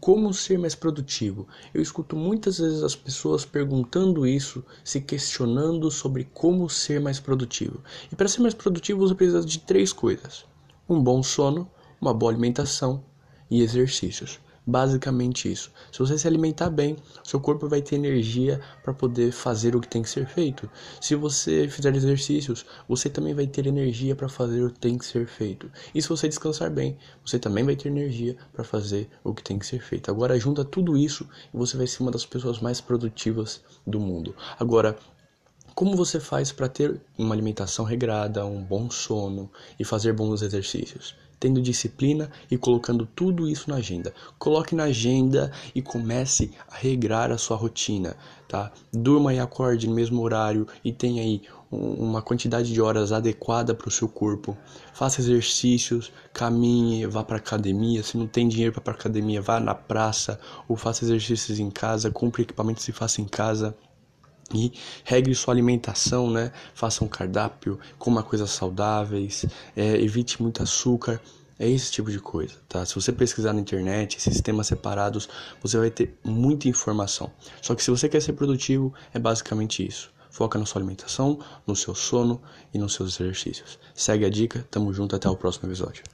Como ser mais produtivo? Eu escuto muitas vezes as pessoas perguntando isso, se questionando sobre como ser mais produtivo. E para ser mais produtivo, você precisa de três coisas: um bom sono, uma boa alimentação e exercícios. Basicamente isso. Se você se alimentar bem, seu corpo vai ter energia para poder fazer o que tem que ser feito. Se você fizer exercícios, você também vai ter energia para fazer o que tem que ser feito. E se você descansar bem, você também vai ter energia para fazer o que tem que ser feito. Agora junta tudo isso e você vai ser uma das pessoas mais produtivas do mundo. Agora, como você faz para ter uma alimentação regrada, um bom sono e fazer bons exercícios? tendo disciplina e colocando tudo isso na agenda. Coloque na agenda e comece a regrar a sua rotina, tá? Durma e acorde no mesmo horário e tenha aí uma quantidade de horas adequada para o seu corpo. Faça exercícios, caminhe, vá para academia. Se não tem dinheiro para academia, vá na praça ou faça exercícios em casa, compre equipamentos e faça em casa. E regre sua alimentação, né? Faça um cardápio, coma coisas saudáveis, é, evite muito açúcar. É esse tipo de coisa, tá? Se você pesquisar na internet, sistemas separados, você vai ter muita informação. Só que se você quer ser produtivo, é basicamente isso. Foca na sua alimentação, no seu sono e nos seus exercícios. Segue a dica, tamo junto, até o próximo episódio.